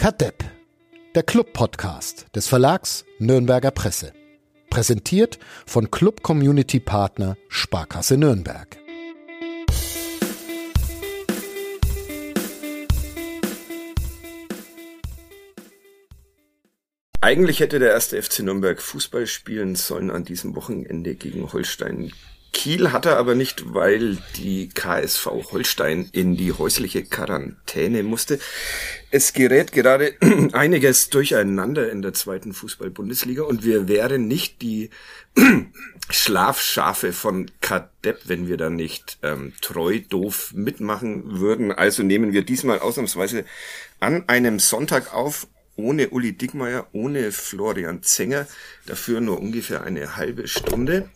Kadepp, der Club-Podcast des Verlags Nürnberger Presse. Präsentiert von Club Community Partner Sparkasse Nürnberg. Eigentlich hätte der erste FC Nürnberg Fußball spielen sollen an diesem Wochenende gegen Holstein Kiel hat er aber nicht, weil die KSV Holstein in die häusliche Quarantäne musste. Es gerät gerade einiges durcheinander in der zweiten Fußball-Bundesliga und wir wären nicht die Schlafschafe von Kadepp, wenn wir da nicht ähm, treu doof mitmachen würden. Also nehmen wir diesmal ausnahmsweise an einem Sonntag auf, ohne Uli Dickmeier, ohne Florian Zenger, dafür nur ungefähr eine halbe Stunde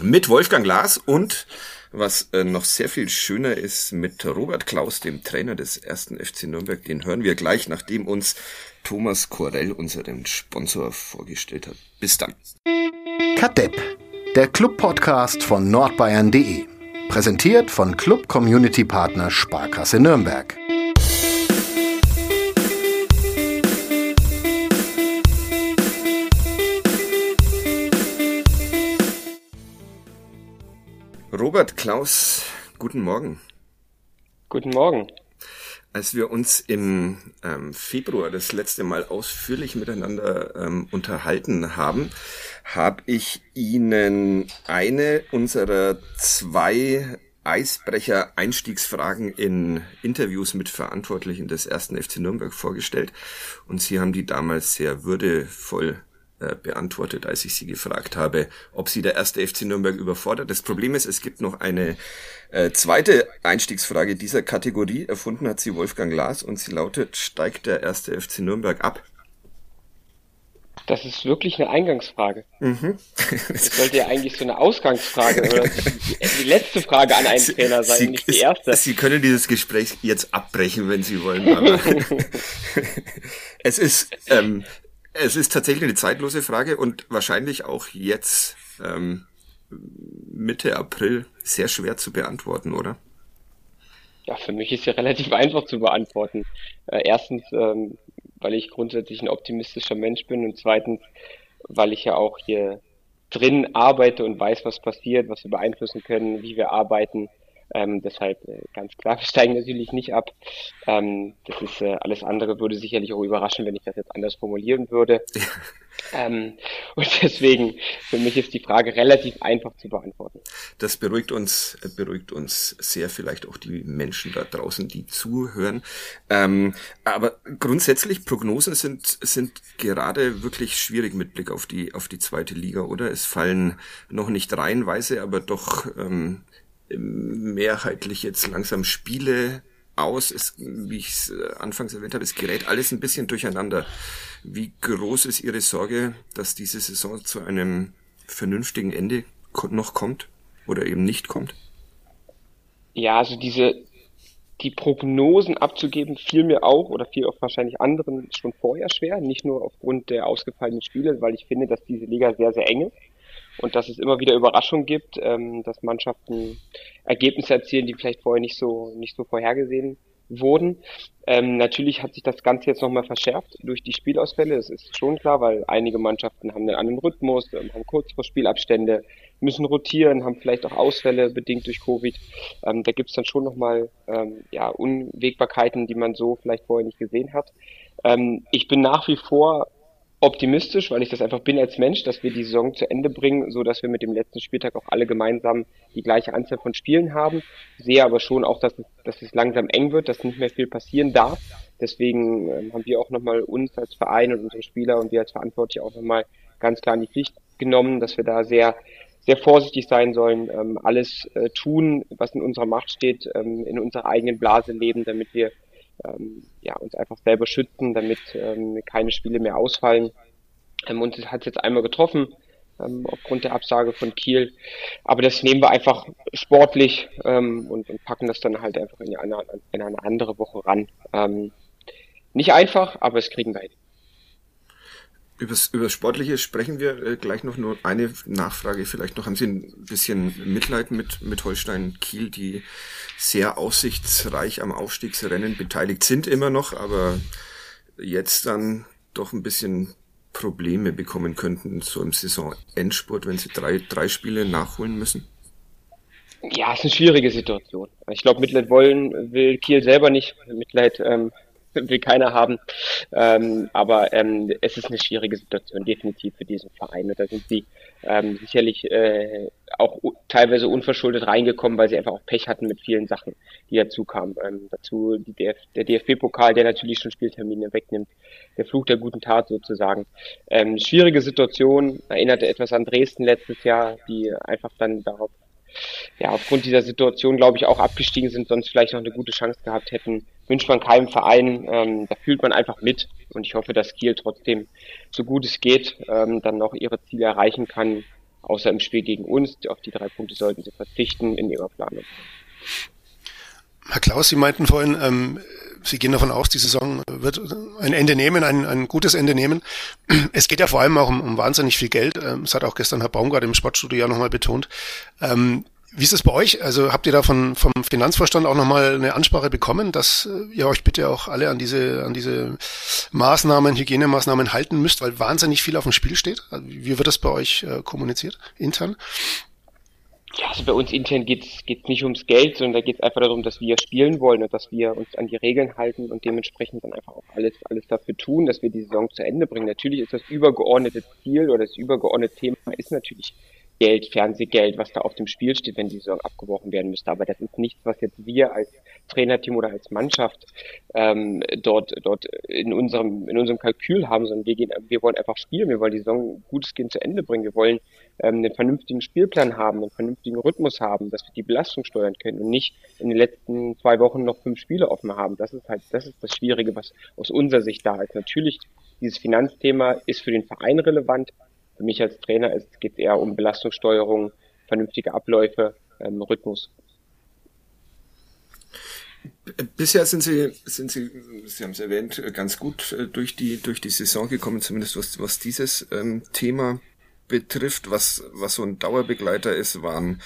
mit Wolfgang Glas und was äh, noch sehr viel schöner ist, mit Robert Klaus, dem Trainer des ersten FC Nürnberg. Den hören wir gleich, nachdem uns Thomas Korell unseren Sponsor vorgestellt hat. Bis dann. Kadepp, der Club-Podcast von nordbayern.de. Präsentiert von Club Community Partner Sparkasse Nürnberg. Robert Klaus, guten Morgen. Guten Morgen. Als wir uns im ähm, Februar das letzte Mal ausführlich miteinander ähm, unterhalten haben, habe ich Ihnen eine unserer zwei Eisbrecher-Einstiegsfragen in Interviews mit Verantwortlichen des ersten FC Nürnberg vorgestellt. Und Sie haben die damals sehr würdevoll äh, beantwortet, als ich sie gefragt habe, ob sie der erste FC Nürnberg überfordert. Das Problem ist, es gibt noch eine äh, zweite Einstiegsfrage dieser Kategorie. Erfunden hat sie Wolfgang Glas und sie lautet, steigt der erste FC Nürnberg ab? Das ist wirklich eine Eingangsfrage. Mhm. Das sollte ja eigentlich so eine Ausgangsfrage oder die, letzte Frage an einen sie, Trainer sein, sie, nicht die erste. Sie können dieses Gespräch jetzt abbrechen, wenn Sie wollen. Aber es ist, ähm, es ist tatsächlich eine zeitlose Frage und wahrscheinlich auch jetzt ähm, Mitte April sehr schwer zu beantworten, oder? Ja, für mich ist sie relativ einfach zu beantworten. Äh, erstens, ähm, weil ich grundsätzlich ein optimistischer Mensch bin und zweitens, weil ich ja auch hier drin arbeite und weiß, was passiert, was wir beeinflussen können, wie wir arbeiten. Ähm, deshalb äh, ganz klar, wir steigen natürlich nicht ab. Ähm, das ist äh, alles andere würde sicherlich auch überraschen, wenn ich das jetzt anders formulieren würde. ähm, und deswegen für mich ist die Frage relativ einfach zu beantworten. Das beruhigt uns, äh, beruhigt uns sehr, vielleicht auch die Menschen da draußen, die zuhören. Ähm, aber grundsätzlich Prognosen sind sind gerade wirklich schwierig mit Blick auf die auf die zweite Liga, oder? Es fallen noch nicht reihenweise, aber doch ähm, mehrheitlich jetzt langsam Spiele aus. Es, wie ich es äh, anfangs erwähnt habe, es gerät alles ein bisschen durcheinander. Wie groß ist Ihre Sorge, dass diese Saison zu einem vernünftigen Ende noch kommt oder eben nicht kommt? Ja, also diese die Prognosen abzugeben, fiel mir auch oder fiel auch wahrscheinlich anderen schon vorher schwer, nicht nur aufgrund der ausgefallenen Spiele, weil ich finde, dass diese Liga sehr, sehr eng ist und dass es immer wieder Überraschungen gibt, ähm, dass Mannschaften Ergebnisse erzielen, die vielleicht vorher nicht so nicht so vorhergesehen wurden. Ähm, natürlich hat sich das Ganze jetzt nochmal verschärft durch die Spielausfälle. Das ist schon klar, weil einige Mannschaften haben einen anderen Rhythmus, ähm, haben kurz vor Spielabstände, müssen rotieren, haben vielleicht auch Ausfälle bedingt durch Covid. Ähm, da gibt's dann schon nochmal ähm, ja, Unwägbarkeiten, die man so vielleicht vorher nicht gesehen hat. Ähm, ich bin nach wie vor optimistisch, weil ich das einfach bin als Mensch, dass wir die Saison zu Ende bringen, so dass wir mit dem letzten Spieltag auch alle gemeinsam die gleiche Anzahl von Spielen haben. Sehe aber schon auch, dass es, dass es langsam eng wird, dass nicht mehr viel passieren darf. Deswegen ähm, haben wir auch nochmal uns als Verein und unsere Spieler und wir als Verantwortliche auch nochmal ganz klar in die Pflicht genommen, dass wir da sehr sehr vorsichtig sein sollen, ähm, alles äh, tun, was in unserer Macht steht, ähm, in unserer eigenen Blase leben, damit wir ähm, ja, uns einfach selber schützen, damit ähm, keine Spiele mehr ausfallen. Ähm, uns hat es jetzt einmal getroffen, ähm, aufgrund der Absage von Kiel. Aber das nehmen wir einfach sportlich ähm, und, und packen das dann halt einfach in eine, in eine andere Woche ran. Ähm, nicht einfach, aber es kriegen wir hin. Übers, über Sportliche sprechen wir äh, gleich noch. Nur eine Nachfrage vielleicht noch. Haben Sie ein bisschen Mitleid mit, mit Holstein Kiel, die sehr aussichtsreich am Aufstiegsrennen beteiligt sind immer noch, aber jetzt dann doch ein bisschen Probleme bekommen könnten, so im Saisonendspurt, wenn sie drei, drei Spiele nachholen müssen? Ja, es ist eine schwierige Situation. Ich glaube, Mitleid wollen will Kiel selber nicht. Mitleid ähm, will keiner haben. Ähm, aber ähm, es ist eine schwierige Situation, definitiv für diesen Verein. Und da sind sie ähm, sicherlich äh, auch teilweise unverschuldet reingekommen, weil sie einfach auch Pech hatten mit vielen Sachen, die dazu kamen. Ähm, dazu die DF der DFB-Pokal, der natürlich schon Spieltermine wegnimmt. Der Fluch der guten Tat sozusagen. Ähm, schwierige Situation, erinnerte etwas an Dresden letztes Jahr, die einfach dann darauf ja, aufgrund dieser Situation, glaube ich, auch abgestiegen sind, sonst vielleicht noch eine gute Chance gehabt hätten, wünscht man keinem Verein. Ähm, da fühlt man einfach mit. Und ich hoffe, dass Kiel trotzdem, so gut es geht, ähm, dann noch ihre Ziele erreichen kann, außer im Spiel gegen uns. Auf die drei Punkte sollten sie verzichten in ihrer Planung. Herr Klaus, Sie meinten vorhin, ähm, Sie gehen davon aus, die Saison wird ein Ende nehmen, ein, ein gutes Ende nehmen. Es geht ja vor allem auch um, um wahnsinnig viel Geld. Ähm, das hat auch gestern Herr Baumgart im Sportstudio ja nochmal betont. Ähm, wie ist es bei euch? Also habt ihr da von, vom Finanzvorstand auch nochmal eine Ansprache bekommen, dass äh, ihr euch bitte auch alle an diese, an diese Maßnahmen, Hygienemaßnahmen halten müsst, weil wahnsinnig viel auf dem Spiel steht? Also wie wird das bei euch äh, kommuniziert, intern? Ja, also bei uns intern geht's geht's nicht ums Geld, sondern da geht's einfach darum, dass wir spielen wollen und dass wir uns an die Regeln halten und dementsprechend dann einfach auch alles, alles dafür tun, dass wir die Saison zu Ende bringen. Natürlich ist das übergeordnete Ziel oder das übergeordnete Thema ist natürlich Geld, Fernsehgeld, was da auf dem Spiel steht, wenn die Saison abgebrochen werden müsste. Aber das ist nichts, was jetzt wir als Trainerteam oder als Mannschaft ähm, dort dort in unserem in unserem Kalkül haben, sondern wir gehen, wir wollen einfach spielen, wir wollen die Saison gutes Gehen zu Ende bringen, wir wollen ähm, einen vernünftigen Spielplan haben, einen vernünftigen Rhythmus haben, dass wir die Belastung steuern können und nicht in den letzten zwei Wochen noch fünf Spiele offen haben. Das ist halt das ist das Schwierige, was aus unserer Sicht da ist. Natürlich dieses Finanzthema ist für den Verein relevant, für mich als Trainer ist, geht es eher um Belastungssteuerung, vernünftige Abläufe, ähm, Rhythmus. Bisher sind Sie, sind Sie, Sie haben es erwähnt, ganz gut äh, durch die, durch die Saison gekommen, zumindest was, was dieses ähm, Thema betrifft. Was, was so ein Dauerbegleiter ist, waren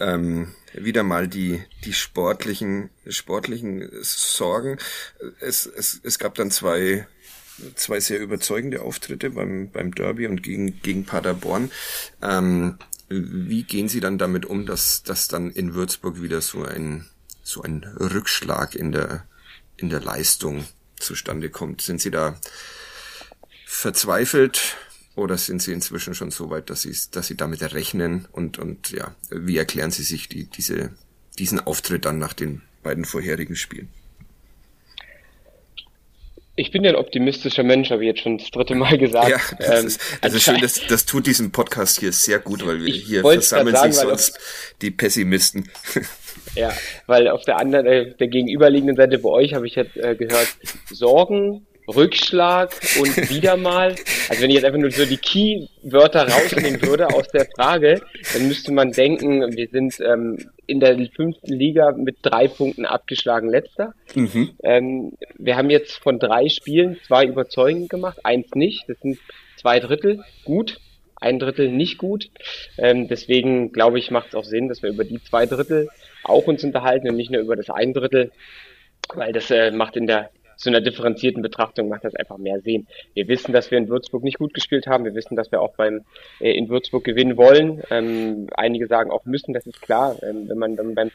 ähm, wieder mal die, die sportlichen, sportlichen Sorgen. Es, es, es gab dann zwei zwei sehr überzeugende Auftritte beim, beim Derby und gegen, gegen Paderborn. Ähm, wie gehen Sie dann damit um, dass, dass dann in Würzburg wieder so ein, so ein Rückschlag in der, in der Leistung zustande kommt? Sind Sie da verzweifelt oder sind Sie inzwischen schon so weit, dass Sie, dass Sie damit rechnen? Und, und ja, wie erklären Sie sich die, diese, diesen Auftritt dann nach den beiden vorherigen Spielen? Ich bin ja ein optimistischer Mensch, habe ich jetzt schon das dritte Mal gesagt. Ja, das ähm, ist, also schön, das, das tut diesem Podcast hier sehr gut, weil wir hier versammeln sagen, sich sonst auf, die Pessimisten. Ja, weil auf der anderen, äh, der gegenüberliegenden Seite bei euch habe ich jetzt äh, gehört, Sorgen, Rückschlag und wieder mal. Also wenn ich jetzt einfach nur so die Key-Wörter rausnehmen würde aus der Frage, dann müsste man denken, wir sind ähm, in der fünften Liga mit drei Punkten abgeschlagen letzter. Mhm. Ähm, wir haben jetzt von drei Spielen zwei überzeugend gemacht, eins nicht. Das sind zwei Drittel gut, ein Drittel nicht gut. Ähm, deswegen glaube ich, macht es auch Sinn, dass wir über die zwei Drittel auch uns unterhalten und nicht nur über das ein Drittel, weil das äh, macht in der zu einer differenzierten Betrachtung macht das einfach mehr Sinn. Wir wissen, dass wir in Würzburg nicht gut gespielt haben. Wir wissen, dass wir auch beim äh, in Würzburg gewinnen wollen. Ähm, einige sagen auch müssen, das ist klar. Ähm, wenn man dann beim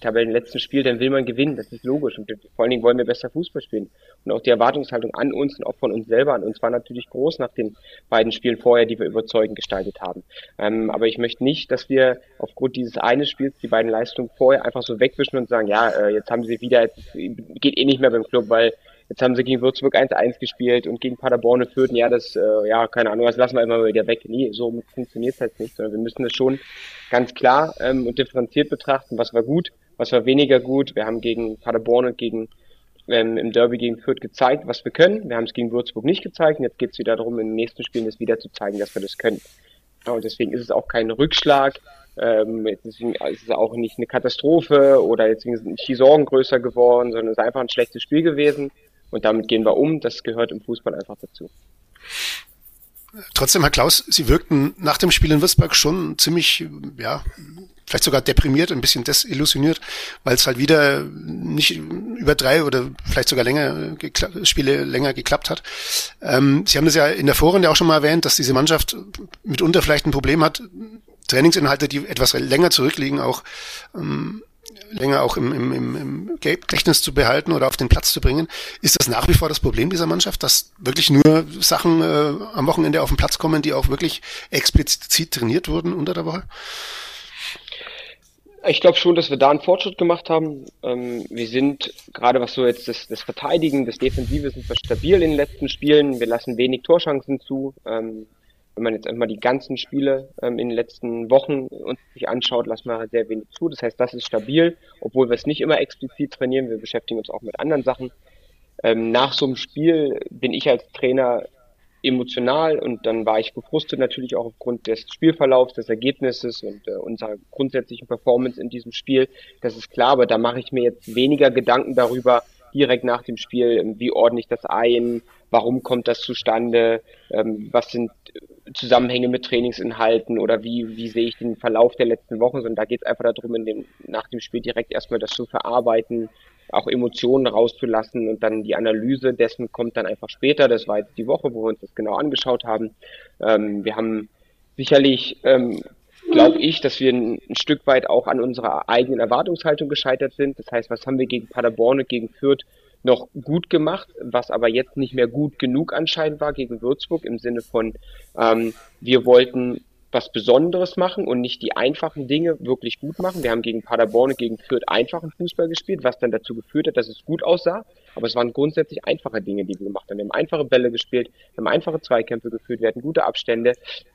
Tabellenletzten spielt, dann will man gewinnen. Das ist logisch. Und vor allen Dingen wollen wir besser Fußball spielen. Und auch die Erwartungshaltung an uns und auch von uns selber an uns war natürlich groß nach den beiden Spielen vorher, die wir überzeugend gestaltet haben. Ähm, aber ich möchte nicht, dass wir aufgrund dieses einen Spiels die beiden Leistungen vorher einfach so wegwischen und sagen, ja, äh, jetzt haben sie wieder, jetzt geht eh nicht mehr beim Club, weil Jetzt haben sie gegen Würzburg 1-1 gespielt und gegen Paderborn und Fürth, ja, das, äh, ja, keine Ahnung, das lassen wir immer wieder weg. Nee, so funktioniert es halt nicht, sondern wir müssen das schon ganz klar ähm, und differenziert betrachten, was war gut, was war weniger gut. Wir haben gegen Paderborn und gegen ähm, im Derby gegen Fürth gezeigt, was wir können. Wir haben es gegen Würzburg nicht gezeigt und jetzt geht es wieder darum, in den nächsten Spielen das wieder zu zeigen, dass wir das können. Und deswegen ist es auch kein Rückschlag, ähm, deswegen ist es auch nicht eine Katastrophe oder jetzt sind die Sorgen größer geworden, sondern es ist einfach ein schlechtes Spiel gewesen. Und damit gehen wir um. Das gehört im Fußball einfach dazu. Trotzdem, Herr Klaus, Sie wirkten nach dem Spiel in Würzburg schon ziemlich, ja, vielleicht sogar deprimiert, ein bisschen desillusioniert, weil es halt wieder nicht über drei oder vielleicht sogar länger Spiele länger geklappt hat. Ähm, Sie haben das ja in der Vorrunde auch schon mal erwähnt, dass diese Mannschaft mitunter vielleicht ein Problem hat, Trainingsinhalte, die etwas länger zurückliegen, auch ähm, länger auch im, im, im, Gedächtnis zu behalten oder auf den Platz zu bringen. Ist das nach wie vor das Problem dieser Mannschaft, dass wirklich nur Sachen äh, am Wochenende auf den Platz kommen, die auch wirklich explizit trainiert wurden unter der Woche? Ich glaube schon, dass wir da einen Fortschritt gemacht haben. Ähm, wir sind, gerade was so jetzt das, das Verteidigen, das Defensive, sind wir stabil in den letzten Spielen. Wir lassen wenig Torschancen zu. Ähm, wenn man jetzt einmal die ganzen Spiele ähm, in den letzten Wochen uns sich anschaut, lassen wir sehr wenig zu. Das heißt, das ist stabil, obwohl wir es nicht immer explizit trainieren. Wir beschäftigen uns auch mit anderen Sachen. Ähm, nach so einem Spiel bin ich als Trainer emotional und dann war ich gefrustet natürlich auch aufgrund des Spielverlaufs, des Ergebnisses und äh, unserer grundsätzlichen Performance in diesem Spiel. Das ist klar, aber da mache ich mir jetzt weniger Gedanken darüber, direkt nach dem Spiel, ähm, wie ordne ich das ein, warum kommt das zustande, ähm, was sind Zusammenhänge mit Trainingsinhalten oder wie, wie sehe ich den Verlauf der letzten Wochen, sondern da geht es einfach darum, in dem, nach dem Spiel direkt erstmal das zu verarbeiten, auch Emotionen rauszulassen und dann die Analyse dessen kommt dann einfach später. Das war jetzt die Woche, wo wir uns das genau angeschaut haben. Ähm, wir haben sicherlich, ähm, glaube ich, dass wir ein, ein, Stück weit auch an unserer eigenen Erwartungshaltung gescheitert sind. Das heißt, was haben wir gegen Paderborn und gegen Fürth noch gut gemacht, was aber jetzt nicht mehr gut genug anscheinend war gegen Würzburg im Sinne von, ähm, wir wollten was Besonderes machen und nicht die einfachen Dinge wirklich gut machen. Wir haben gegen Paderborn und gegen Fürth einfachen Fußball gespielt, was dann dazu geführt hat, dass es gut aussah. Aber es waren grundsätzlich einfache Dinge, die wir gemacht haben. Wir haben einfache Bälle gespielt, wir haben einfache Zweikämpfe geführt, wir hatten gute Abstände.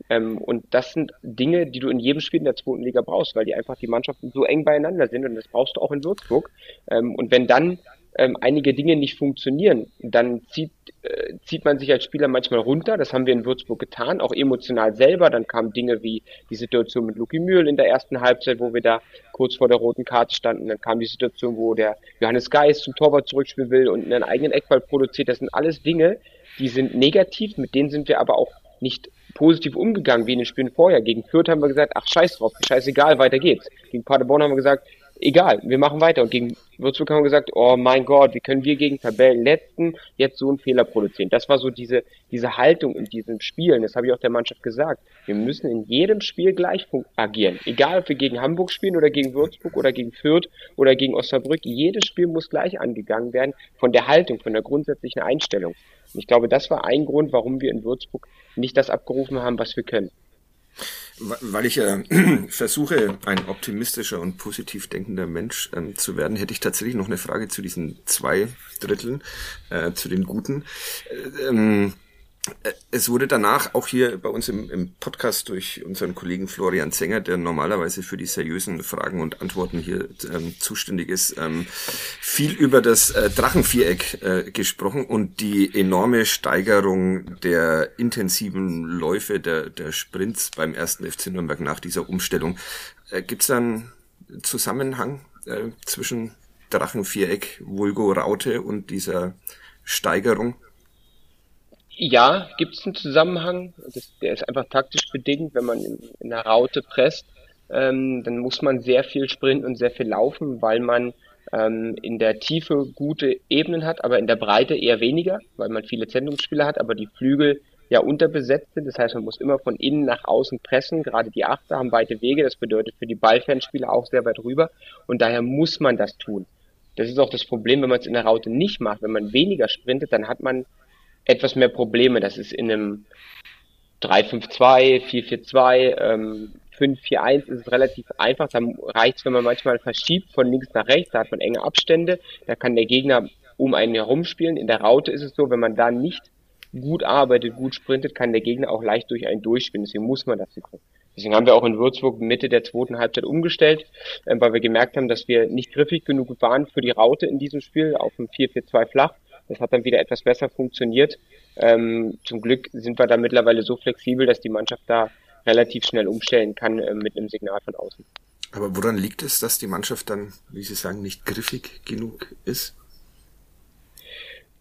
Ähm, und das sind Dinge, die du in jedem Spiel in der zweiten Liga brauchst, weil die einfach die Mannschaften so eng beieinander sind und das brauchst du auch in Würzburg. Ähm, und wenn dann ähm, einige Dinge nicht funktionieren, dann zieht, äh, zieht man sich als Spieler manchmal runter. Das haben wir in Würzburg getan, auch emotional selber. Dann kamen Dinge wie die Situation mit Luki Mühl in der ersten Halbzeit, wo wir da kurz vor der roten Karte standen. Dann kam die Situation, wo der Johannes Geist zum Torwart zurückspielen will und einen eigenen Eckball produziert. Das sind alles Dinge, die sind negativ, mit denen sind wir aber auch nicht positiv umgegangen wie in den Spielen vorher. Gegen Fürth haben wir gesagt, ach scheiß drauf, scheißegal, weiter geht's. Gegen Paderborn haben wir gesagt, egal, wir machen weiter. Und gegen Würzburg haben wir gesagt, oh mein Gott, wie können wir gegen Tabellenletzten jetzt so einen Fehler produzieren? Das war so diese, diese Haltung in diesem Spielen. Das habe ich auch der Mannschaft gesagt. Wir müssen in jedem Spiel gleich agieren. Egal, ob wir gegen Hamburg spielen oder gegen Würzburg oder gegen Fürth oder gegen Osnabrück. Jedes Spiel muss gleich angegangen werden von der Haltung, von der grundsätzlichen Einstellung. Und ich glaube, das war ein Grund, warum wir in Würzburg nicht das abgerufen haben, was wir können. Weil ich äh, versuche, ein optimistischer und positiv denkender Mensch ähm, zu werden, hätte ich tatsächlich noch eine Frage zu diesen zwei Dritteln, äh, zu den Guten. Äh, ähm, äh, es wurde danach auch hier bei uns im, im, Podcast durch unseren Kollegen Florian Zenger, der normalerweise für die seriösen Fragen und Antworten hier ähm, zuständig ist, ähm, viel über das äh, Drachenviereck äh, gesprochen und die enorme Steigerung der intensiven Läufe der, der Sprints beim ersten FC Nürnberg nach dieser Umstellung. Äh, Gibt es da einen Zusammenhang äh, zwischen Drachenviereck, Vulgo Raute und dieser Steigerung? Ja, gibt es einen Zusammenhang. Das, der ist einfach taktisch bedingt. Wenn man in, in einer Raute presst, ähm, dann muss man sehr viel sprinten und sehr viel laufen, weil man ähm, in der Tiefe gute Ebenen hat, aber in der Breite eher weniger, weil man viele Zentrumsspieler hat, aber die Flügel ja unterbesetzt sind. Das heißt, man muss immer von innen nach außen pressen. Gerade die Achter haben weite Wege. Das bedeutet für die Ballfernspieler auch sehr weit rüber. Und daher muss man das tun. Das ist auch das Problem, wenn man es in der Raute nicht macht. Wenn man weniger sprintet, dann hat man etwas mehr Probleme. Das ist in einem 3-5-2, 4-4-2, ähm, 5-4-1 ist es relativ einfach. Da reicht es, wenn man manchmal verschiebt von links nach rechts, da hat man enge Abstände, da kann der Gegner um einen herumspielen. In der Raute ist es so, wenn man da nicht gut arbeitet, gut sprintet, kann der Gegner auch leicht durch einen durchspielen. Deswegen muss man das können. Deswegen haben wir auch in Würzburg Mitte der zweiten Halbzeit umgestellt, äh, weil wir gemerkt haben, dass wir nicht griffig genug waren für die Raute in diesem Spiel auf dem 4-4-2 flach das hat dann wieder etwas besser funktioniert. Ähm, zum Glück sind wir da mittlerweile so flexibel, dass die Mannschaft da relativ schnell umstellen kann äh, mit einem Signal von außen. Aber woran liegt es, dass die Mannschaft dann, wie Sie sagen, nicht griffig genug ist?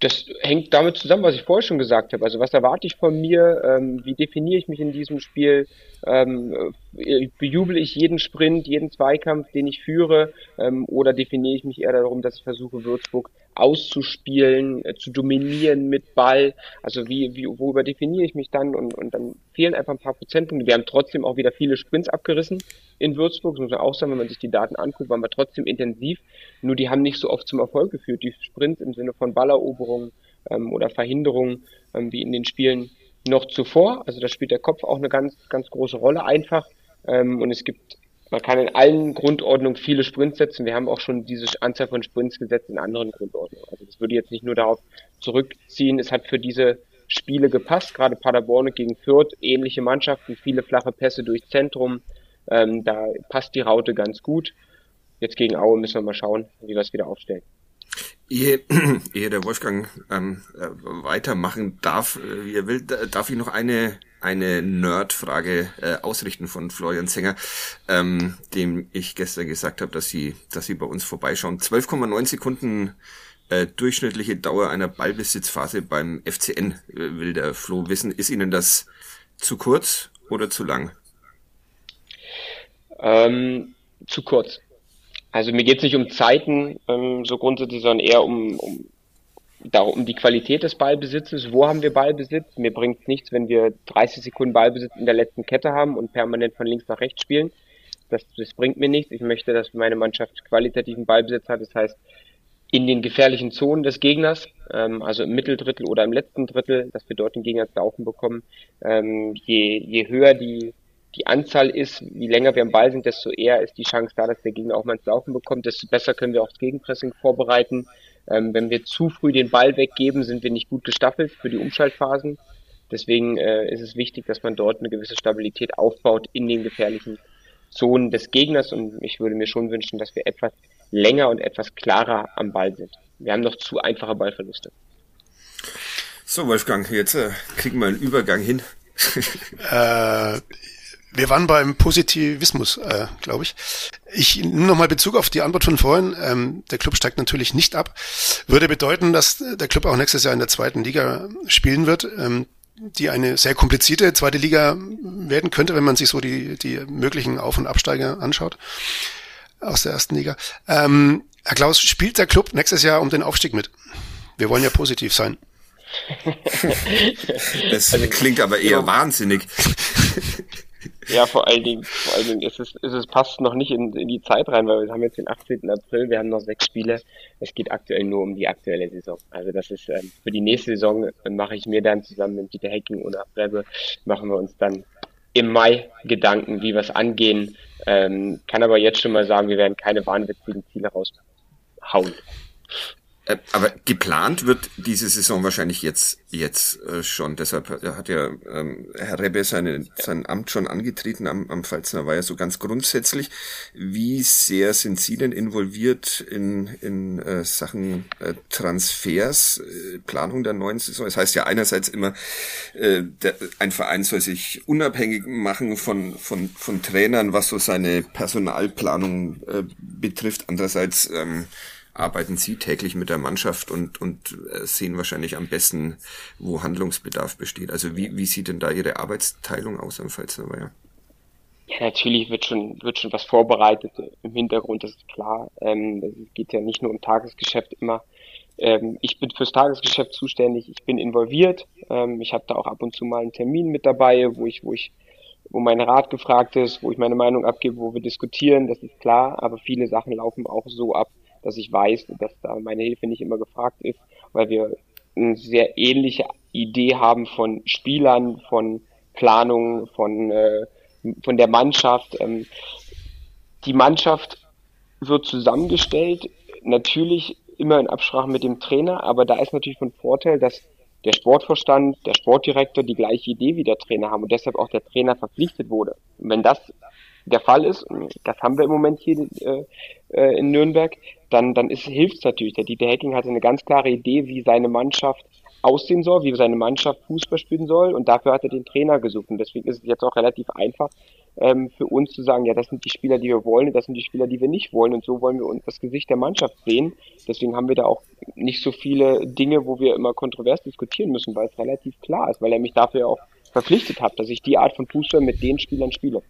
das hängt damit zusammen, was ich vorher schon gesagt habe. Also was erwarte ich von mir? Ähm, wie definiere ich mich in diesem Spiel? Ähm, äh, bejubel ich jeden Sprint, jeden Zweikampf, den ich führe? Ähm, oder definiere ich mich eher darum, dass ich versuche, Würzburg auszuspielen, äh, zu dominieren mit Ball? Also wie, wie, worüber definiere ich mich dann? Und, und dann fehlen einfach ein paar Prozentpunkte. Wir haben trotzdem auch wieder viele Sprints abgerissen in Würzburg. Das muss man auch sagen, wenn man sich die Daten anguckt, waren wir trotzdem intensiv. Nur die haben nicht so oft zum Erfolg geführt. Die Sprints im Sinne von Balleroberung ähm, oder Verhinderung ähm, wie in den Spielen noch zuvor. Also da spielt der Kopf auch eine ganz, ganz große Rolle einfach. Ähm, und es gibt, man kann in allen Grundordnungen viele Sprints setzen. Wir haben auch schon diese Anzahl von Sprints gesetzt in anderen Grundordnungen. Also das würde jetzt nicht nur darauf zurückziehen. Es hat für diese Spiele gepasst, gerade Paderborn gegen Fürth, ähnliche Mannschaften, viele flache Pässe durchs Zentrum. Ähm, da passt die Raute ganz gut. Jetzt gegen Aue müssen wir mal schauen, wie wir es wieder aufstellen. Ehe, ehe der Wolfgang ähm, äh, weitermachen darf, äh, wie er will, darf ich noch eine eine Nerd-Frage äh, ausrichten von Florian Zenger, ähm, dem ich gestern gesagt habe, dass sie, dass sie bei uns vorbeischauen. 12,9 Sekunden äh, durchschnittliche Dauer einer Ballbesitzphase beim FCN äh, will der Flo wissen. Ist Ihnen das zu kurz oder zu lang? Ähm, zu kurz. Also mir geht es nicht um Zeiten ähm, so grundsätzlich, sondern eher um, um, darum, um die Qualität des Ballbesitzes. Wo haben wir Ballbesitz? Mir bringt nichts, wenn wir 30 Sekunden Ballbesitz in der letzten Kette haben und permanent von links nach rechts spielen. Das, das bringt mir nichts. Ich möchte, dass meine Mannschaft qualitativen Ballbesitz hat. Das heißt, in den gefährlichen Zonen des Gegners, ähm, also im Mitteldrittel oder im letzten Drittel, dass wir dort den Gegner zu laufen bekommen. Ähm, je, je höher die die Anzahl ist, wie länger wir am Ball sind, desto eher ist die Chance da, dass der Gegner auch mal ins Laufen bekommt, desto besser können wir auch das Gegenpressing vorbereiten. Ähm, wenn wir zu früh den Ball weggeben, sind wir nicht gut gestaffelt für die Umschaltphasen. Deswegen äh, ist es wichtig, dass man dort eine gewisse Stabilität aufbaut in den gefährlichen Zonen des Gegners und ich würde mir schon wünschen, dass wir etwas länger und etwas klarer am Ball sind. Wir haben noch zu einfache Ballverluste. So, Wolfgang, jetzt äh, kriegen wir einen Übergang hin. äh, wir waren beim Positivismus, äh, glaube ich. Ich nehme nochmal Bezug auf die Antwort von vorhin. Ähm, der Club steigt natürlich nicht ab. Würde bedeuten, dass der Club auch nächstes Jahr in der zweiten Liga spielen wird, ähm, die eine sehr komplizierte zweite Liga werden könnte, wenn man sich so die, die möglichen Auf- und Absteiger anschaut aus der ersten Liga. Ähm, Herr Klaus, spielt der Club nächstes Jahr um den Aufstieg mit? Wir wollen ja positiv sein. das klingt aber eher ja. wahnsinnig. Ja, vor allen Dingen, vor allen Dingen ist es, ist es passt noch nicht in, in die Zeit rein, weil wir haben jetzt den 18. April, wir haben noch sechs Spiele. Es geht aktuell nur um die aktuelle Saison. Also das ist ähm, für die nächste Saison äh, mache ich mir dann zusammen mit Dieter Hecking und Rebbe machen wir uns dann im Mai Gedanken, wie wir es angehen. Ähm, kann aber jetzt schon mal sagen, wir werden keine wahnwitzigen Ziele raushauen. Äh, aber geplant wird diese Saison wahrscheinlich jetzt jetzt äh, schon. Deshalb hat ja ähm, Herr Rebbe seine, sein Amt schon angetreten am, am Pfalzner Weiher so ganz grundsätzlich. Wie sehr sind Sie denn involviert in, in äh, Sachen äh, Transfers, äh, Planung der neuen Saison? Das heißt ja einerseits immer, äh, der, ein Verein soll sich unabhängig machen von, von, von Trainern, was so seine Personalplanung äh, betrifft. Andererseits ähm, arbeiten Sie täglich mit der Mannschaft und, und äh, sehen wahrscheinlich am besten, wo Handlungsbedarf besteht. Also wie, wie sieht denn da Ihre Arbeitsteilung aus am Pfalzerweiher? Ja, natürlich wird schon, wird schon was vorbereitet im Hintergrund, das ist klar. Ähm, es geht ja nicht nur um Tagesgeschäft immer. Ähm, ich bin fürs Tagesgeschäft zuständig, ich bin involviert. Ähm, ich habe da auch ab und zu mal einen Termin mit dabei, wo ich, wo ich, wo mein Rat gefragt ist, wo ich meine Meinung abgebe, wo wir diskutieren, das ist klar, aber viele Sachen laufen auch so ab, dass ich weiß, dass da meine Hilfe nicht immer gefragt ist, weil wir eine sehr ähnliche Idee haben von Spielern, von Planung, von, äh, von der Mannschaft. Ähm, die Mannschaft wird zusammengestellt, natürlich immer in Absprache mit dem Trainer, aber da ist natürlich von Vorteil, dass der Sportvorstand, der Sportdirektor die gleiche Idee wie der Trainer haben und deshalb auch der Trainer verpflichtet wurde. Und wenn das der Fall ist, das haben wir im Moment hier äh, äh, in Nürnberg, dann, dann hilft es natürlich. Der Dieter Hecking hatte eine ganz klare Idee, wie seine Mannschaft aussehen soll, wie seine Mannschaft Fußball spielen soll und dafür hat er den Trainer gesucht und deswegen ist es jetzt auch relativ einfach, ähm, für uns zu sagen, ja, das sind die Spieler, die wir wollen, das sind die Spieler, die wir nicht wollen und so wollen wir uns das Gesicht der Mannschaft sehen. Deswegen haben wir da auch nicht so viele Dinge, wo wir immer kontrovers diskutieren müssen, weil es relativ klar ist, weil er mich dafür auch verpflichtet hat, dass ich die Art von Fußball mit den Spielern spiele.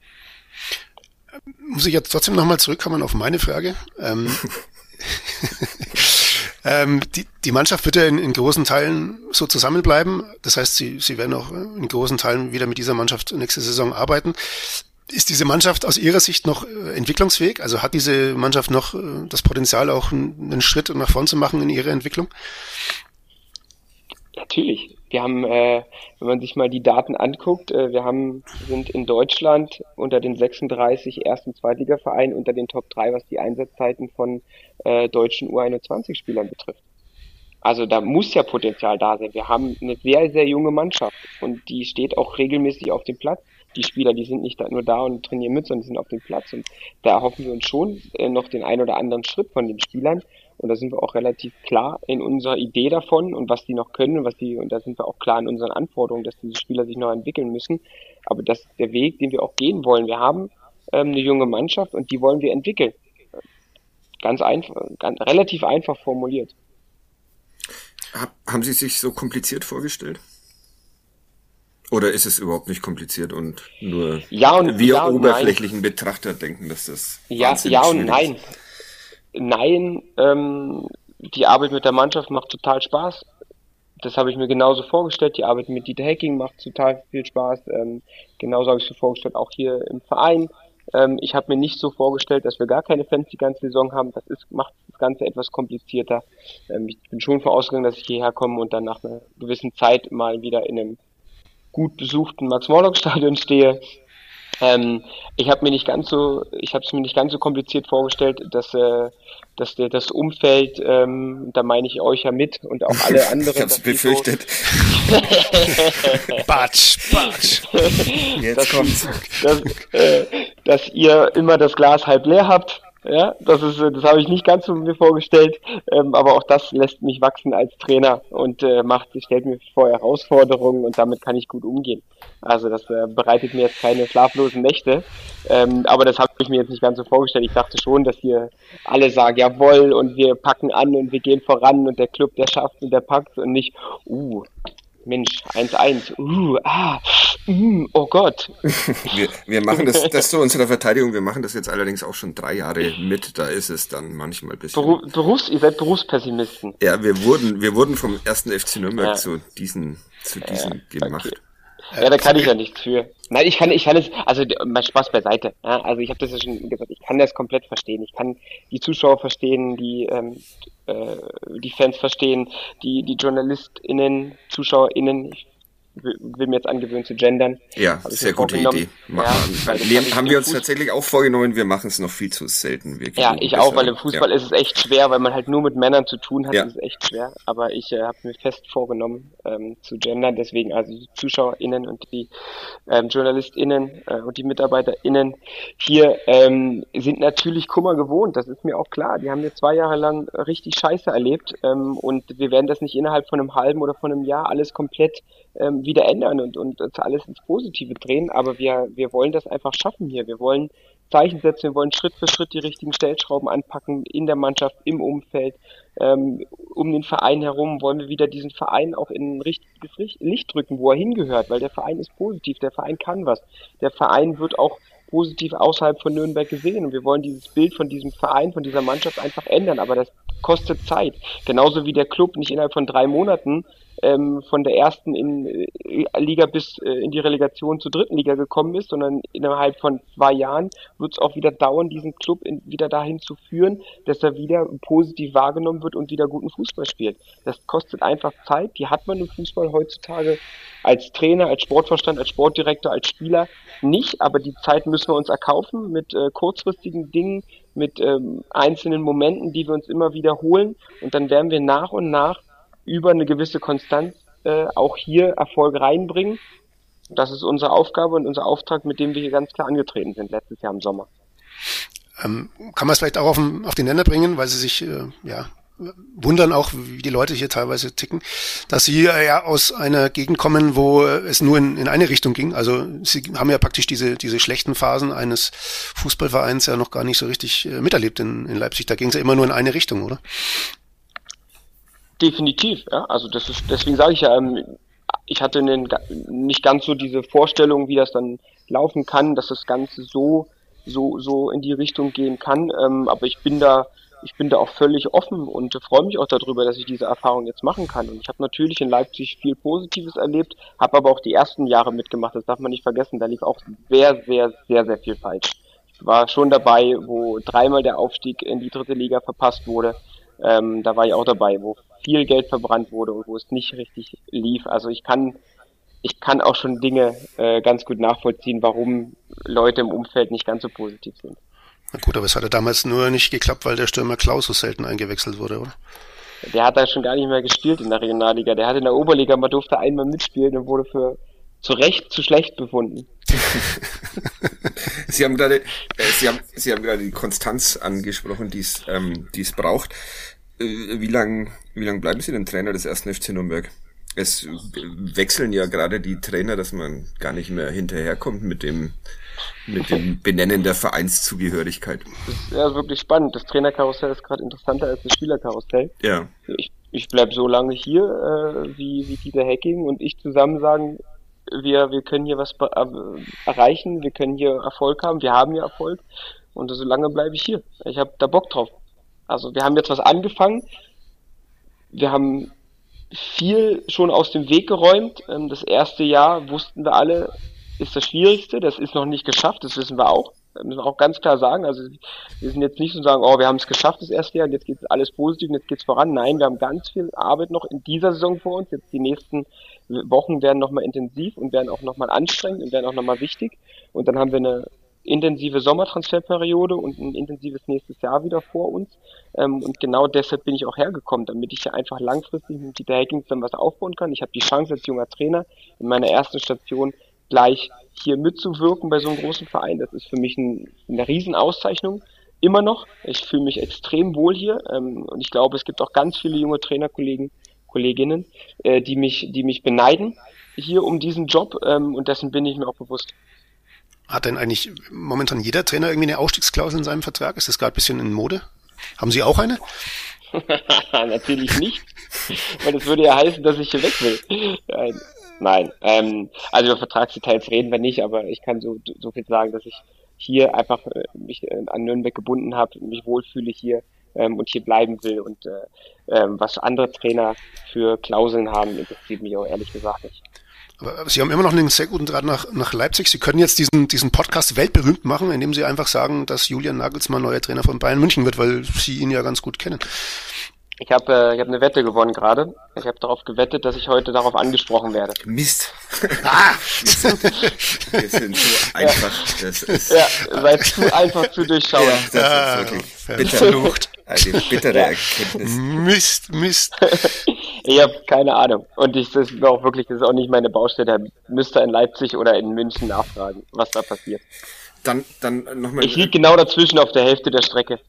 Muss ich jetzt trotzdem nochmal zurückkommen auf meine Frage? Ähm, ähm, die, die Mannschaft wird ja in, in großen Teilen so zusammenbleiben. Das heißt, sie, sie werden auch in großen Teilen wieder mit dieser Mannschaft nächste Saison arbeiten. Ist diese Mannschaft aus Ihrer Sicht noch äh, entwicklungsfähig? Also hat diese Mannschaft noch äh, das Potenzial, auch einen Schritt nach vorn zu machen in ihrer Entwicklung? Natürlich. Wir haben, äh, wenn man sich mal die Daten anguckt, äh, wir haben, sind in Deutschland unter den 36 ersten Zweitligavereinen unter den Top 3, was die Einsatzzeiten von äh, deutschen U21-Spielern betrifft. Also da muss ja Potenzial da sein. Wir haben eine sehr, sehr junge Mannschaft und die steht auch regelmäßig auf dem Platz. Die Spieler, die sind nicht nur da und trainieren mit, sondern die sind auf dem Platz. Und da erhoffen wir uns schon äh, noch den ein oder anderen Schritt von den Spielern. Und da sind wir auch relativ klar in unserer Idee davon und was die noch können und was die, und da sind wir auch klar in unseren Anforderungen, dass diese Spieler sich noch entwickeln müssen. Aber das ist der Weg, den wir auch gehen wollen. Wir haben ähm, eine junge Mannschaft und die wollen wir entwickeln. Ganz einfach, ganz, relativ einfach formuliert. Haben Sie sich so kompliziert vorgestellt? Oder ist es überhaupt nicht kompliziert und nur ja und, wir ja oberflächlichen Betrachter denken, dass das ja ja und nein nein, ähm, die Arbeit mit der Mannschaft macht total Spaß. Das habe ich mir genauso vorgestellt. Die Arbeit mit Dieter Hacking macht total viel Spaß. Ähm, genauso habe ich es mir vorgestellt, auch hier im Verein. Ähm, ich habe mir nicht so vorgestellt, dass wir gar keine Fans die ganze Saison haben. Das ist, macht das Ganze etwas komplizierter. Ähm, ich bin schon vorausgegangen, dass ich hierher komme und dann nach einer gewissen Zeit mal wieder in einem gut besuchten Max-Morlock-Stadion stehe ähm, ich habe mir nicht ganz so, ich habe es mir nicht ganz so kompliziert vorgestellt, dass, äh, dass der, das Umfeld, ähm, da meine ich euch ja mit und auch alle anderen. ich habe es befürchtet. batsch, batsch. Jetzt dass, kommt's. Dass, äh, dass ihr immer das Glas halb leer habt ja, das ist, das habe ich nicht ganz so mir vorgestellt, ähm, aber auch das lässt mich wachsen als Trainer und äh, macht, stellt mir vor Herausforderungen und damit kann ich gut umgehen. Also das äh, bereitet mir jetzt keine schlaflosen Nächte, ähm, aber das habe ich mir jetzt nicht ganz so vorgestellt. Ich dachte schon, dass hier alle sagen, jawohl und wir packen an und wir gehen voran und der Club, der schafft und der packt und nicht, uh, Mensch, 1-1, uh, ah, mm, oh Gott. wir, wir machen das, das zu unserer Verteidigung, wir machen das jetzt allerdings auch schon drei Jahre mit, da ist es dann manchmal ein bisschen. Beru Berufs-, ihr seid Berufspessimisten. Ja, wir wurden, wir wurden vom ersten FC Nürnberg ja. zu diesen, zu diesen ja, gemacht. Okay. Ja, da kann ich ja nichts für. Nein, ich kann, ich kann es, also mein Spaß beiseite. Ja, also ich habe das ja schon gesagt, ich kann das komplett verstehen. Ich kann die Zuschauer verstehen, die ähm, äh, die Fans verstehen, die die JournalistInnen, ZuschauerInnen. Ich will mir jetzt angewöhnen zu gendern. Ja, sehr gute Idee. Ja, wir, haben wir uns Fuß tatsächlich auch vorgenommen, wir machen es noch viel zu selten. Wir ja, ich auch, weil im Fußball ja. ist es echt schwer, weil man halt nur mit Männern zu tun hat, ja. ist es echt schwer. Aber ich äh, habe mir fest vorgenommen ähm, zu gendern, deswegen also die ZuschauerInnen und die ähm, JournalistInnen äh, und die MitarbeiterInnen hier ähm, sind natürlich Kummer gewohnt, das ist mir auch klar. Die haben mir zwei Jahre lang richtig Scheiße erlebt ähm, und wir werden das nicht innerhalb von einem halben oder von einem Jahr alles komplett ähm, wieder ändern und, und alles ins Positive drehen. Aber wir, wir wollen das einfach schaffen hier. Wir wollen Zeichen setzen, wir wollen Schritt für Schritt die richtigen Stellschrauben anpacken in der Mannschaft, im Umfeld, ähm, um den Verein herum wollen wir wieder diesen Verein auch in ein richtiges Licht drücken, wo er hingehört, weil der Verein ist positiv, der Verein kann was. Der Verein wird auch positiv außerhalb von Nürnberg gesehen und wir wollen dieses Bild von diesem Verein, von dieser Mannschaft einfach ändern, aber das kostet Zeit. Genauso wie der Club nicht innerhalb von drei Monaten ähm, von der ersten in, äh, Liga bis äh, in die Relegation zur dritten Liga gekommen ist, sondern innerhalb von zwei Jahren wird es auch wieder dauern, diesen Club in, wieder dahin zu führen, dass er wieder positiv wahrgenommen wird und wieder guten Fußball spielt. Das kostet einfach Zeit, die hat man im Fußball heutzutage als Trainer, als Sportverstand, als Sportdirektor, als Spieler nicht, aber die Zeit müssen wir uns erkaufen mit äh, kurzfristigen Dingen, mit ähm, einzelnen Momenten, die wir uns immer wiederholen und dann werden wir nach und nach über eine gewisse Konstanz äh, auch hier Erfolg reinbringen. Das ist unsere Aufgabe und unser Auftrag, mit dem wir hier ganz klar angetreten sind letztes Jahr im Sommer. Ähm, kann man es vielleicht auch auf, den, auf den Nenner bringen, weil sie sich äh, ja wundern auch, wie die Leute hier teilweise ticken, dass sie äh, ja aus einer Gegend kommen, wo es nur in, in eine Richtung ging. Also sie haben ja praktisch diese, diese schlechten Phasen eines Fußballvereins ja noch gar nicht so richtig äh, miterlebt in, in Leipzig. Da ging es ja immer nur in eine Richtung, oder? Definitiv, ja. Also das ist, deswegen sage ich ja, ähm, ich hatte einen, nicht ganz so diese Vorstellung, wie das dann laufen kann, dass das Ganze so, so, so in die Richtung gehen kann. Ähm, aber ich bin da, ich bin da auch völlig offen und freue mich auch darüber, dass ich diese Erfahrung jetzt machen kann. Und ich habe natürlich in Leipzig viel Positives erlebt, habe aber auch die ersten Jahre mitgemacht. Das darf man nicht vergessen. Da lief auch sehr, sehr, sehr, sehr viel falsch. Ich war schon dabei, wo dreimal der Aufstieg in die dritte Liga verpasst wurde. Ähm, da war ich auch dabei, wo viel Geld verbrannt wurde und wo es nicht richtig lief. Also ich kann, ich kann auch schon Dinge äh, ganz gut nachvollziehen, warum Leute im Umfeld nicht ganz so positiv sind. Na gut, aber es hatte damals nur nicht geklappt, weil der Stürmer Klaus so selten eingewechselt wurde, oder? Der hat da schon gar nicht mehr gespielt in der Regionalliga. Der hat in der Oberliga, man durfte einmal mitspielen und wurde für zu Recht zu schlecht befunden. Sie haben gerade, äh, Sie haben, Sie haben gerade die Konstanz angesprochen, die es, ähm, die es braucht. Äh, wie lang, wie lang bleiben Sie denn Trainer des ersten FC Nürnberg? Es wechseln ja gerade die Trainer, dass man gar nicht mehr hinterherkommt mit dem, mit dem Benennen der Vereinszugehörigkeit. Das ist ja wirklich spannend. Das Trainerkarussell ist gerade interessanter als das Spielerkarussell. Ja. Ich, ich bleib so lange hier, äh, wie, wie Dieter Hacking und ich zusammen sagen, wir, wir können hier was äh, erreichen, wir können hier Erfolg haben, wir haben hier Erfolg und so lange bleibe ich hier. Ich habe da Bock drauf. Also wir haben jetzt was angefangen. Wir haben viel schon aus dem Weg geräumt. Ähm, das erste Jahr wussten wir alle, ist das Schwierigste. Das ist noch nicht geschafft, das wissen wir auch. Das müssen wir auch ganz klar sagen. Also wir sind jetzt nicht so sagen, oh, wir haben es geschafft das erste Jahr und jetzt geht alles positiv und jetzt geht's voran. Nein, wir haben ganz viel Arbeit noch in dieser Saison vor uns. Jetzt die nächsten Wochen werden nochmal intensiv und werden auch nochmal anstrengend und werden auch nochmal wichtig. Und dann haben wir eine intensive Sommertransferperiode und ein intensives nächstes Jahr wieder vor uns. Ähm, und genau deshalb bin ich auch hergekommen, damit ich ja einfach langfristig mit Dieter Hackings dann was aufbauen kann. Ich habe die Chance als junger Trainer in meiner ersten Station gleich hier mitzuwirken bei so einem großen Verein. Das ist für mich ein, eine Riesenauszeichnung. Immer noch. Ich fühle mich extrem wohl hier. Ähm, und ich glaube, es gibt auch ganz viele junge Trainerkollegen, Kolleginnen, äh, die mich, die mich beneiden hier um diesen Job. Ähm, und dessen bin ich mir auch bewusst. Hat denn eigentlich momentan jeder Trainer irgendwie eine Ausstiegsklausel in seinem Vertrag? Ist das gerade ein bisschen in Mode? Haben Sie auch eine? Natürlich nicht, weil das würde ja heißen, dass ich hier weg will. Nein, nein. Ähm, also über Vertragsdetails reden wir nicht, aber ich kann so, so viel sagen, dass ich hier einfach äh, mich äh, an Nürnberg gebunden habe, mich wohlfühle hier ähm, und hier bleiben will. Und äh, äh, was andere Trainer für Klauseln haben, interessiert mich auch ehrlich gesagt nicht. Aber Sie haben immer noch einen sehr guten Draht nach, nach Leipzig. Sie können jetzt diesen, diesen Podcast weltberühmt machen, indem Sie einfach sagen, dass Julian Nagelsmann neuer Trainer von Bayern München wird, weil Sie ihn ja ganz gut kennen. Ich habe äh, ich hab eine Wette gewonnen gerade. Ich habe darauf gewettet, dass ich heute darauf angesprochen werde. Mist. Ah! Wir sind so einfach. Das ist, ja, seid zu einfach zu durchschauen. Ja, das ah, ist wirklich verflucht. Eine bittere ja. Erkenntnis. Mist, Mist. Ich habe keine Ahnung. Und ich, das ist auch wirklich, das ist auch nicht meine Baustelle. Müsste in Leipzig oder in München nachfragen, was da passiert. Dann, dann nochmal. Ich liege genau dazwischen auf der Hälfte der Strecke.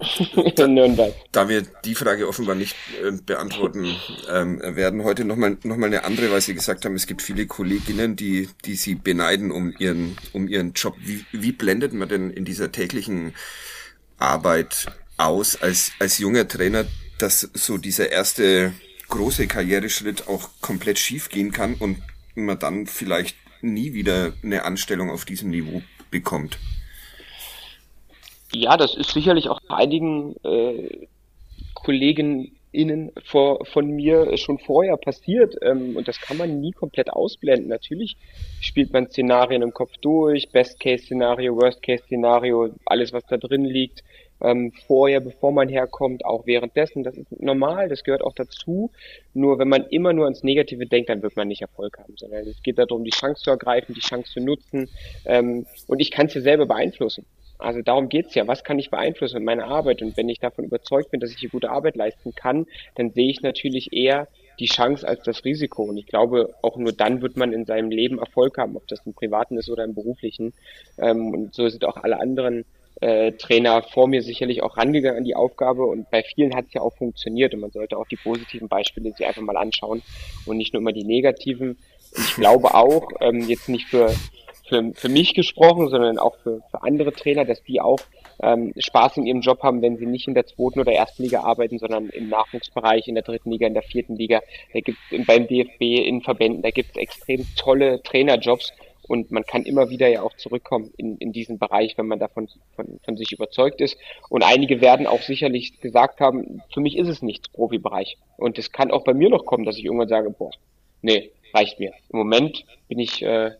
in Nürnberg. Da wir die Frage offenbar nicht äh, beantworten ähm, werden, heute nochmal noch mal eine andere, weil Sie gesagt haben, es gibt viele Kolleginnen, die, die Sie beneiden um ihren, um ihren Job. Wie, wie blendet man denn in dieser täglichen Arbeit aus als, als junger Trainer dass so dieser erste große Karriereschritt auch komplett schief gehen kann und man dann vielleicht nie wieder eine Anstellung auf diesem Niveau bekommt. Ja, das ist sicherlich auch einigen äh, KollegenInnen vor, von mir schon vorher passiert ähm, und das kann man nie komplett ausblenden. Natürlich spielt man Szenarien im Kopf durch, Best-Case-Szenario, Worst-Case-Szenario, alles was da drin liegt ähm, vorher, bevor man herkommt, auch währenddessen. Das ist normal, das gehört auch dazu. Nur wenn man immer nur ans Negative denkt, dann wird man nicht Erfolg haben, sondern es geht darum, die Chance zu ergreifen, die Chance zu nutzen. Ähm, und ich kann es ja selber beeinflussen. Also darum geht's ja. Was kann ich beeinflussen mit meiner Arbeit? Und wenn ich davon überzeugt bin, dass ich hier gute Arbeit leisten kann, dann sehe ich natürlich eher die Chance als das Risiko. Und ich glaube, auch nur dann wird man in seinem Leben Erfolg haben, ob das im privaten ist oder im beruflichen. Ähm, und so sind auch alle anderen äh, Trainer vor mir sicherlich auch rangegangen an die Aufgabe und bei vielen hat es ja auch funktioniert und man sollte auch die positiven Beispiele sich einfach mal anschauen und nicht nur immer die negativen. Und ich glaube auch, ähm, jetzt nicht für, für, für mich gesprochen, sondern auch für, für andere Trainer, dass die auch ähm, Spaß in ihrem Job haben, wenn sie nicht in der zweiten oder ersten Liga arbeiten, sondern im Nachwuchsbereich, in der dritten Liga, in der vierten Liga. Da gibt es beim DFB, in Verbänden, da gibt es extrem tolle Trainerjobs und man kann immer wieder ja auch zurückkommen in, in diesen Bereich, wenn man davon von, von sich überzeugt ist. Und einige werden auch sicherlich gesagt haben, für mich ist es nichts Profibereich. Und es kann auch bei mir noch kommen, dass ich irgendwann sage, boah, nee, reicht mir. Im Moment bin ich äh,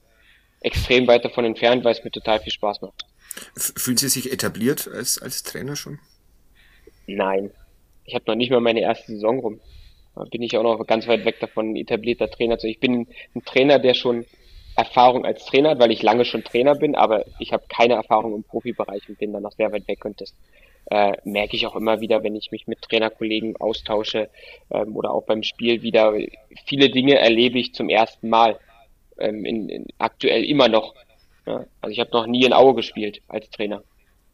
extrem weit davon entfernt, weil es mir total viel Spaß macht. Fühlen Sie sich etabliert als, als Trainer schon? Nein. Ich habe noch nicht mal meine erste Saison rum. Da bin ich auch noch ganz weit weg davon, etablierter Trainer zu. Ich bin ein Trainer, der schon Erfahrung als Trainer hat, weil ich lange schon Trainer bin, aber ich habe keine Erfahrung im Profibereich und bin da noch sehr weit weg und das äh, merke ich auch immer wieder, wenn ich mich mit Trainerkollegen austausche ähm, oder auch beim Spiel wieder. Viele Dinge erlebe ich zum ersten Mal, ähm, in, in, aktuell immer noch. Ja, also ich habe noch nie in Aue gespielt als Trainer.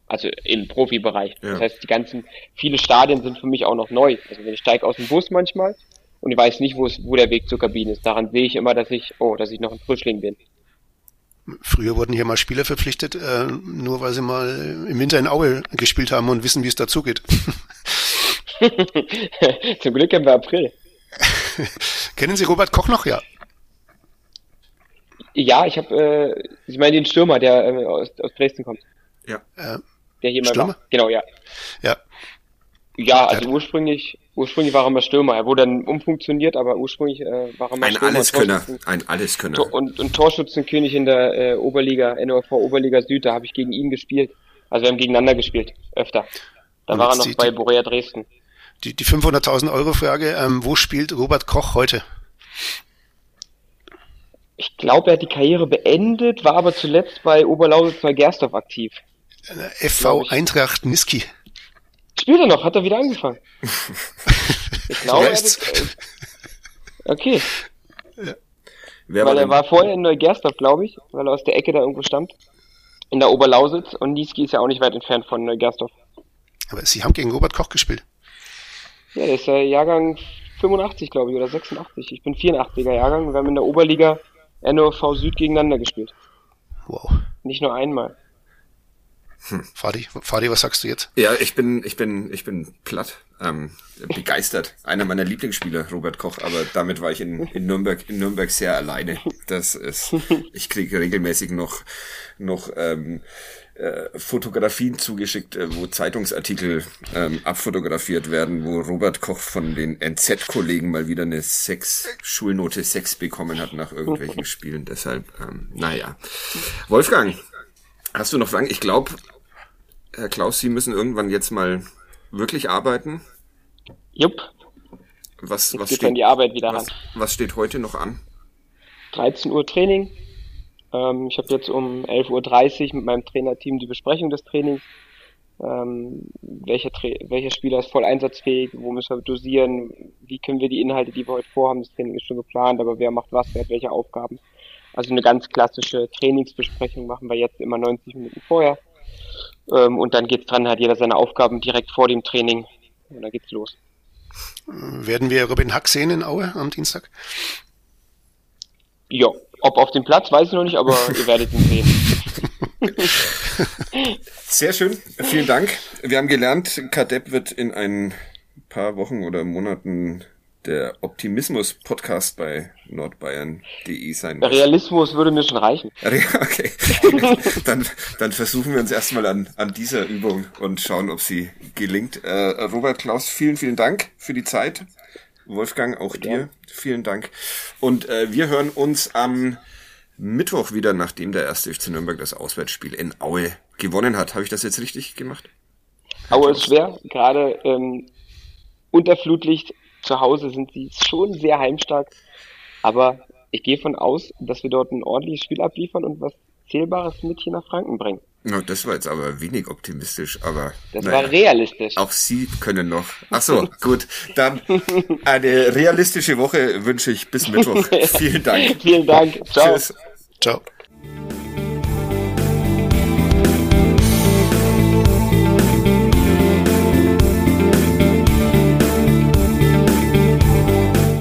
Also im Profibereich. Ja. Das heißt, die ganzen, viele Stadien sind für mich auch noch neu. Also wenn ich steige aus dem Bus manchmal und ich weiß nicht, wo, es, wo der Weg zur Kabine ist. Daran sehe ich immer, dass ich, oh, dass ich noch ein Frischling bin. Früher wurden hier mal Spieler verpflichtet, äh, nur weil sie mal im Winter in Aue gespielt haben und wissen, wie es dazugeht. Zum Glück haben wir April. Kennen Sie Robert Koch noch? Ja. Ja, ich habe, äh, ich meine den Stürmer, der äh, aus, aus Dresden kommt. Ja. Äh, der hier mal Stürmer? war. Genau, ja. Ja. Ja, also ursprünglich, ursprünglich war er mal Stürmer. Er wurde dann umfunktioniert, aber ursprünglich äh, war er mal ein Stürmer. Alleskönner, ein Alleskönner. Und, und Torschützenkönig in der äh, Oberliga, NOV Oberliga Süd, da habe ich gegen ihn gespielt. Also wir haben gegeneinander gespielt, öfter. Da war er noch bei Borea Dresden. Die, die 500.000 Euro Frage, ähm, wo spielt Robert Koch heute? Ich glaube, er hat die Karriere beendet, war aber zuletzt bei Oberlausitz bei Gersdorf aktiv. FV Eintracht Niski. Spielt er noch? Hat er wieder angefangen? ich glaube, er ist, äh, Okay. Ja. Wer weil war er war vorher in Neugersdorf, glaube ich, weil er aus der Ecke da irgendwo stammt. In der Oberlausitz und Niski ist ja auch nicht weit entfernt von Neugersdorf. Aber Sie haben gegen Robert Koch gespielt. Ja, der ist der Jahrgang 85, glaube ich, oder 86. Ich bin 84er Jahrgang. Wir haben in der Oberliga NOV Süd gegeneinander gespielt. Wow. Nicht nur einmal. Hm. Fadi, Fadi, was sagst du jetzt? Ja, ich bin, ich bin, ich bin platt, ähm, begeistert. Einer meiner Lieblingsspieler, Robert Koch, aber damit war ich in, in Nürnberg, in Nürnberg sehr alleine. Das ist, ich kriege regelmäßig noch, noch ähm, äh, Fotografien zugeschickt, äh, wo Zeitungsartikel ähm, abfotografiert werden, wo Robert Koch von den NZ-Kollegen mal wieder eine Sex, Schulnote 6 bekommen hat nach irgendwelchen Spielen. Deshalb, ähm, naja. Wolfgang, Hast du noch Fragen? Ich glaube, Herr Klaus, Sie müssen irgendwann jetzt mal wirklich arbeiten. Jupp. Was, was, steht, die Arbeit wieder was, was steht heute noch an? 13 Uhr Training. Ähm, ich habe jetzt um 11.30 Uhr mit meinem Trainerteam die Besprechung des Trainings. Ähm, welcher, Tra welcher Spieler ist voll einsatzfähig, wo müssen wir dosieren, wie können wir die Inhalte, die wir heute vorhaben, das Training ist schon geplant, aber wer macht was, wer hat welche Aufgaben. Also eine ganz klassische Trainingsbesprechung machen wir jetzt immer 90 Minuten vorher. Ähm, und dann geht's dran, hat jeder seine Aufgaben direkt vor dem Training. Und dann geht's los. Werden wir Robin Hack sehen in Aue am Dienstag? Ja, ob auf dem Platz, weiß ich noch nicht, aber ihr werdet ihn sehen. Sehr schön, vielen Dank. Wir haben gelernt, Kadepp wird in ein paar Wochen oder Monaten der Optimismus-Podcast bei nordbayern.de sein wird. Realismus würde mir schon reichen. Okay. dann, dann versuchen wir uns erstmal an, an dieser Übung und schauen, ob sie gelingt. Äh, Robert Klaus, vielen, vielen Dank für die Zeit. Wolfgang, auch ja. dir vielen Dank. Und äh, wir hören uns am Mittwoch wieder, nachdem der erste FC Nürnberg das Auswärtsspiel in Aue gewonnen hat. Habe ich das jetzt richtig gemacht? Aue ist schwer, gerade ähm, unter Flutlicht zu Hause sind sie schon sehr heimstark. Aber ich gehe von aus, dass wir dort ein ordentliches Spiel abliefern und was Zählbares mit hier nach Franken bringen. No, das war jetzt aber wenig optimistisch, aber. Das naja, war realistisch. Auch Sie können noch. Ach so, gut. Dann eine realistische Woche wünsche ich bis Mittwoch. Vielen Dank. Vielen Dank. Ciao. Tschüss. Ciao.